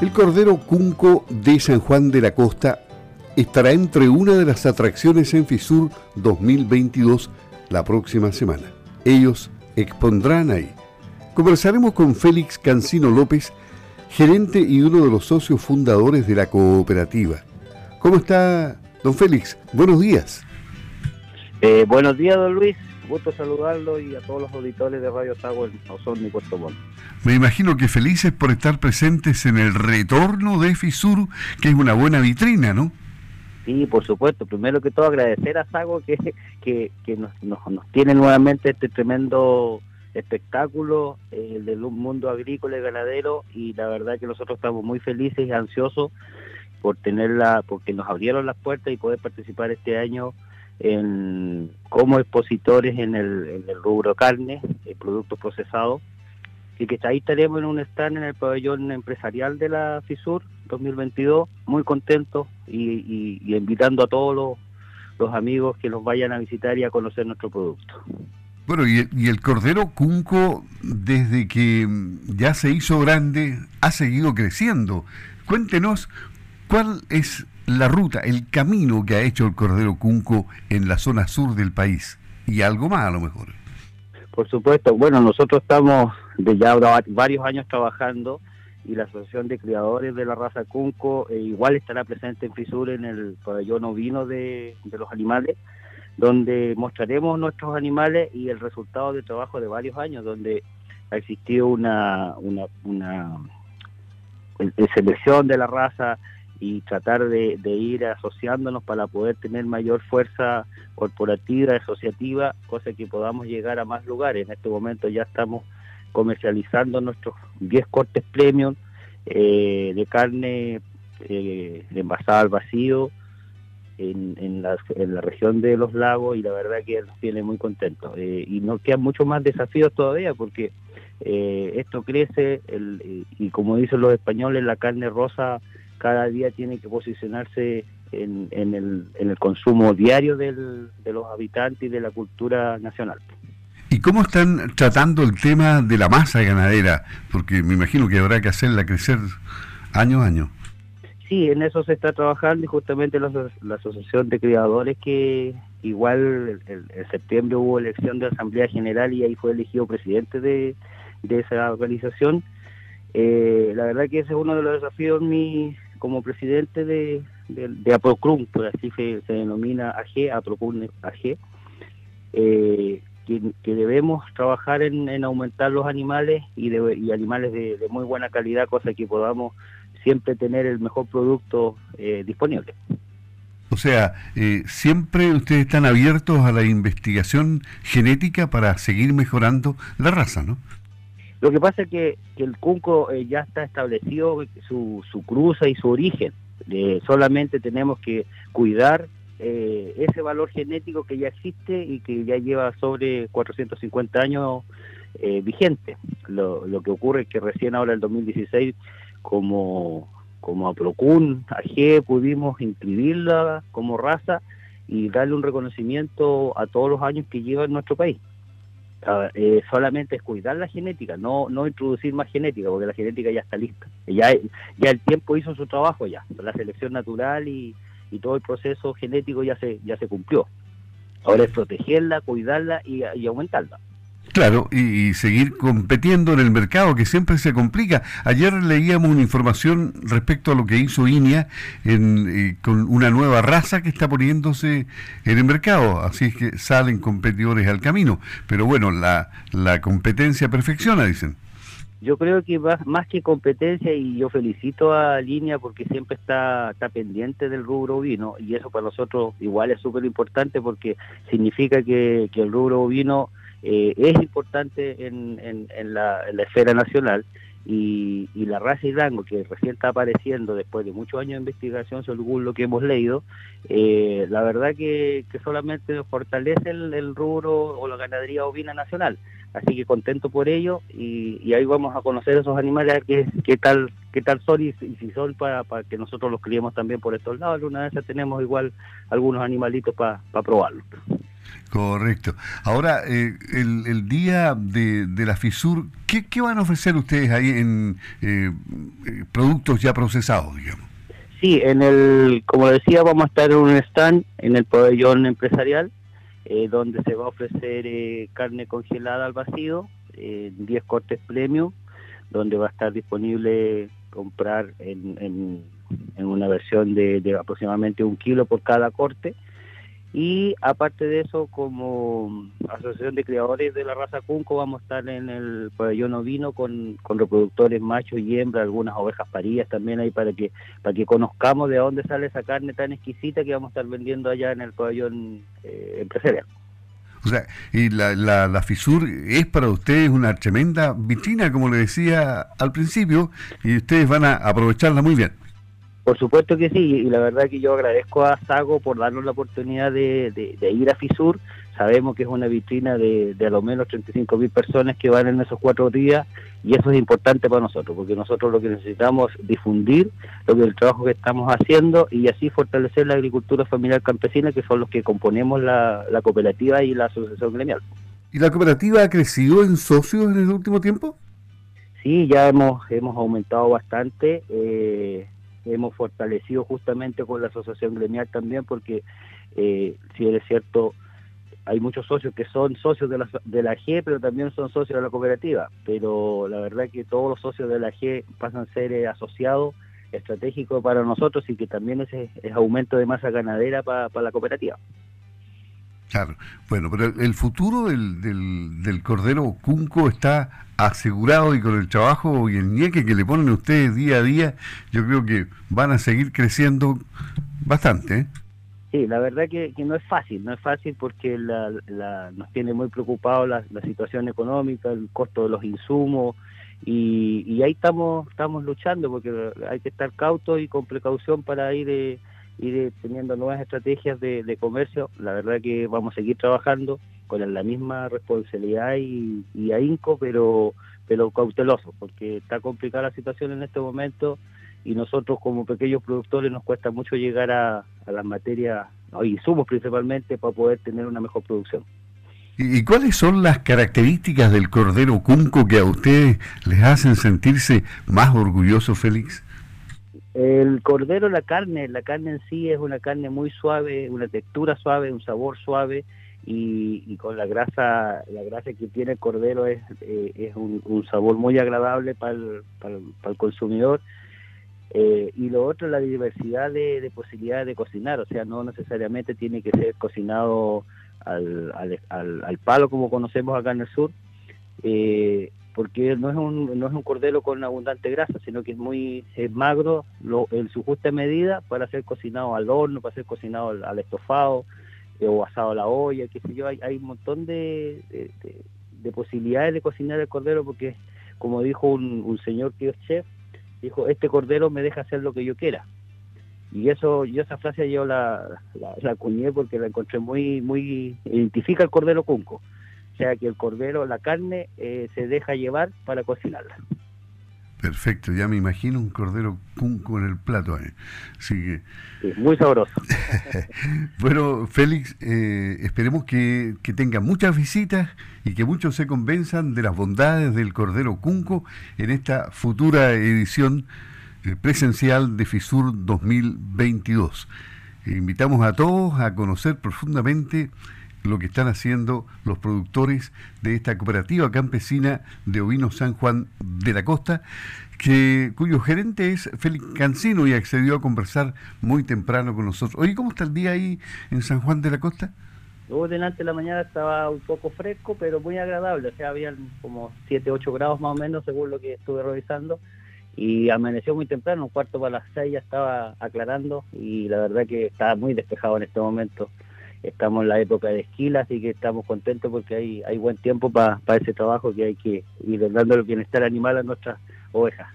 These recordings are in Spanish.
El Cordero Cunco de San Juan de la Costa estará entre una de las atracciones en FISUR 2022 la próxima semana. Ellos expondrán ahí. Conversaremos con Félix Cancino López, gerente y uno de los socios fundadores de la cooperativa. ¿Cómo está, don Félix? Buenos días. Eh, buenos días, don Luis. Gusto saludarlo y a todos los auditores de Radio Sago en Osorno y Puerto Montt. Me imagino que felices por estar presentes en el retorno de FISUR, que es una buena vitrina, ¿no? Sí, por supuesto. Primero que todo agradecer a Sago que, que, que nos, nos, tiene nuevamente este tremendo espectáculo eh, del mundo agrícola y ganadero y la verdad que nosotros estamos muy felices y ansiosos por tenerla, porque nos abrieron las puertas y poder participar este año en, como expositores en el, en el rubro carne, y productos procesados, y que ahí estaremos en un stand en el pabellón empresarial de la FISUR 2022, muy contentos y, invitando a todos los, los, amigos que nos vayan a visitar y a conocer nuestro producto. Bueno, y, y el Cordero Cunco, desde que ya se hizo grande, ha seguido creciendo. Cuéntenos cuál es la ruta, el camino que ha hecho el Cordero Cunco en la zona sur del país y algo más a lo mejor. Por supuesto, bueno, nosotros estamos de ya varios años trabajando y la Asociación de Criadores de la Raza Cunco eh, igual estará presente en Fisur en el pabellón ovino de, de los animales, donde mostraremos nuestros animales y el resultado de trabajo de varios años, donde ha existido una, una, una selección de la raza, y tratar de, ir asociándonos para poder tener mayor fuerza corporativa, asociativa, cosa que podamos llegar a más lugares. En este momento ya estamos comercializando nuestros 10 cortes premium eh, de carne eh, envasada al vacío en, en, la, en, la, región de los lagos y la verdad que nos tiene muy contentos. Eh, y nos quedan muchos más desafíos todavía porque eh, esto crece el, y como dicen los españoles, la carne rosa cada día tiene que posicionarse en, en, el, en el consumo diario del, de los habitantes y de la cultura nacional. ¿Y cómo están tratando el tema de la masa ganadera? Porque me imagino que habrá que hacerla crecer año a año. Sí, en eso se está trabajando y justamente la, Asociación de Criadores que igual en septiembre hubo elección de Asamblea General y ahí fue elegido presidente de, de esa organización. Eh, la verdad que ese es uno de los desafíos mi, como presidente de, de, APROCRUM, por así se, denomina AG, APROCRUM AG, eh, que, debemos trabajar en, aumentar los animales y, de, animales de, muy buena calidad, cosa que podamos siempre tener el mejor producto eh, disponible. O sea, eh, siempre ustedes están abiertos a la investigación genética para seguir mejorando la raza, ¿no? Lo que pasa es que, el Cunco eh, ya está establecido su, su cruza y su origen. Eh, solamente tenemos que cuidar eh, ese valor genético que ya existe y que ya lleva sobre 450 años vigente. Lo, que ocurre es que recién ahora, el 2016, como, como a Procun, AG, pudimos inscribirla como raza y darle un reconocimiento a todos los años que lleva en nuestro país. Eh, solamente es cuidar la genética, no no introducir más genética, porque la genética ya está lista. Ya, ya el tiempo hizo su trabajo ya, la selección natural y, y todo el proceso genético ya se ya se cumplió. Ahora es protegerla, cuidarla y aumentarla. Claro, y, seguir compitiendo en el mercado, que siempre se complica. Ayer leíamos una información respecto a lo que hizo INEA en, eh, con una nueva raza que está poniéndose en el mercado, así es que salen competidores al camino. Pero bueno, la, la competencia perfecciona, dicen. Yo creo que más, más que competencia, y yo felicito a Línea porque siempre está, está pendiente del rubro vino, y eso para nosotros igual es súper importante porque significa que, que el rubro vino eh, es importante en, en, la, esfera nacional y, la raza y que recién está apareciendo después de muchos años de investigación según lo que hemos leído, eh, la verdad que, solamente fortalece el, rubro o la ganadería ovina nacional. Así que contento por ello y, ahí vamos a conocer esos animales qué, tal qué tal son y, si son para, que nosotros los criemos también por estos lados. Una vez tenemos igual algunos animalitos para probarlos. Correcto. Ahora, eh, el, día de, la FISUR, ¿qué, van a ofrecer ustedes ahí en eh, eh, productos ya procesados, digamos? Sí, en el, como decía, vamos a estar en un stand en el pabellón empresarial, donde se va a ofrecer carne congelada al vacío, 10 cortes premium, donde va a estar disponible comprar en, en, una versión de, de aproximadamente un kilo por cada corte y aparte de eso, como asociación de criadores de la raza Cunco, vamos a estar en el pabellón ovino con, con reproductores machos y hembras, algunas ovejas parillas también ahí para que para que conozcamos de dónde sale esa carne tan exquisita que vamos a estar vendiendo allá en el pabellón eh, empresarial. O sea, y la, la, la, FISUR es para ustedes una tremenda vitrina, como le decía al principio, y ustedes van a aprovecharla muy bien. Por supuesto que sí, y la verdad que yo agradezco a Sago por darnos la oportunidad de, ir a FISUR. Sabemos que es una vitrina de, de a lo menos 35 mil personas que van en esos cuatro días y eso es importante para nosotros, porque nosotros lo que necesitamos es difundir lo que el trabajo que estamos haciendo y así fortalecer la agricultura familiar campesina, que son los que componemos la, cooperativa y la asociación gremial. ¿Y la cooperativa ha crecido en socios en el último tiempo? Sí, ya hemos, hemos aumentado bastante. Eh, hemos fortalecido justamente con la asociación gremial también, porque eh, si es cierto, hay muchos socios que son socios de la, de la G, pero también son socios de la cooperativa. Pero la verdad que todos los socios de la G pasan a ser eh, asociados estratégicos para nosotros y que también ese es aumento de masa ganadera para la cooperativa. Claro, bueno, pero el futuro del, del, del cordero cunco está asegurado y con el trabajo y el ñeque que le ponen ustedes día a día, yo creo que van a seguir creciendo bastante. ¿eh? Sí, la verdad que, no es fácil, no es fácil porque la, nos tiene muy preocupado la, situación económica, el costo de los insumos y, y ahí estamos estamos luchando porque hay que estar cautos y con precaución para ir... Eh, ir teniendo nuevas estrategias de, comercio. La verdad que vamos a seguir trabajando con la misma responsabilidad y, ahínco, pero, pero cauteloso, porque está complicada la situación en este momento y nosotros como pequeños productores nos cuesta mucho llegar a, las materias, y insumos principalmente, para poder tener una mejor producción. ¿Y cuáles son las características del cordero cunco que a ustedes les hacen sentirse más orgullosos, Félix? El cordero, la carne, la carne en sí es una carne muy suave, una textura suave, un sabor suave y, con la grasa, la grasa que tiene el cordero es, eh, es un, sabor muy agradable para el, para consumidor. Eh, y lo otro, la diversidad de, posibilidades de cocinar, o sea, no necesariamente tiene que ser cocinado al, al, al, palo como conocemos acá en el sur. Eh, porque no es un, no es un cordero con abundante grasa, sino que es muy magro en su justa medida para ser cocinado al horno, para ser cocinado al, estofado eh, o asado a la olla, qué sé yo. Hay, hay un montón de, de, posibilidades de cocinar el cordero porque, como dijo un, señor que es chef, dijo, este cordero me deja hacer lo que yo quiera. Y eso, yo esa frase yo la, la, la acuñé porque la encontré muy, muy, identifica el cordero cunco sea que el cordero, la carne, eh, se deja llevar para cocinarla. Perfecto, ya me imagino un cordero cunco en el plato. ahí. Así que... muy sabroso. bueno, Félix, eh, esperemos que, que tenga muchas visitas y que muchos se convenzan de las bondades del cordero cunco en esta futura edición eh, presencial de FISUR 2022. Invitamos a todos a conocer profundamente lo que están haciendo los productores de esta cooperativa campesina de ovinos San Juan de la Costa, que, cuyo gerente es Félix Cancino y accedió a conversar muy temprano con nosotros. Oye, ¿cómo está el día ahí en San Juan de la Costa? Luego delante de la mañana estaba un poco fresco, pero muy agradable. O sea, habían como 7, 8 grados más o menos, según lo que estuve revisando. Y amaneció muy temprano, un cuarto para las 6 ya estaba aclarando y la verdad que estaba muy despejado en este momento estamos en la época de esquila, así que estamos contentos porque hay, hay buen tiempo para ese trabajo que hay que ir dando el bienestar animal a nuestras ovejas.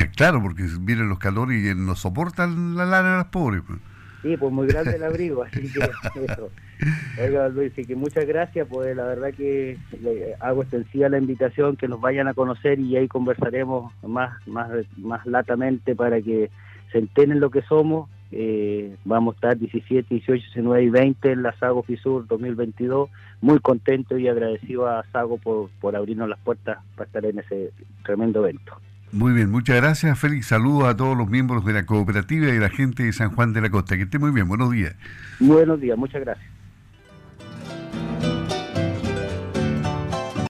Eh, claro, porque vienen los calores y no soportan la lana de las pobres. Pues. Sí, pues muy grande el abrigo, así que eso. Oiga, Luis, y que muchas gracias, pues la verdad que le hago extensiva la invitación, que nos vayan a conocer y ahí conversaremos más, más, más latamente para que se enteren lo que somos Eh, vamos a estar 17, 18, 19 y 20 en la Sago FISUR 2022. Muy contento y agradecido a Sago por, por abrirnos las puertas para estar en ese tremendo evento. Muy bien, muchas gracias, Félix. Saludos a todos los miembros de la cooperativa y la gente de San Juan de la Costa. Que esté muy bien, buenos días. Buenos días, muchas gracias.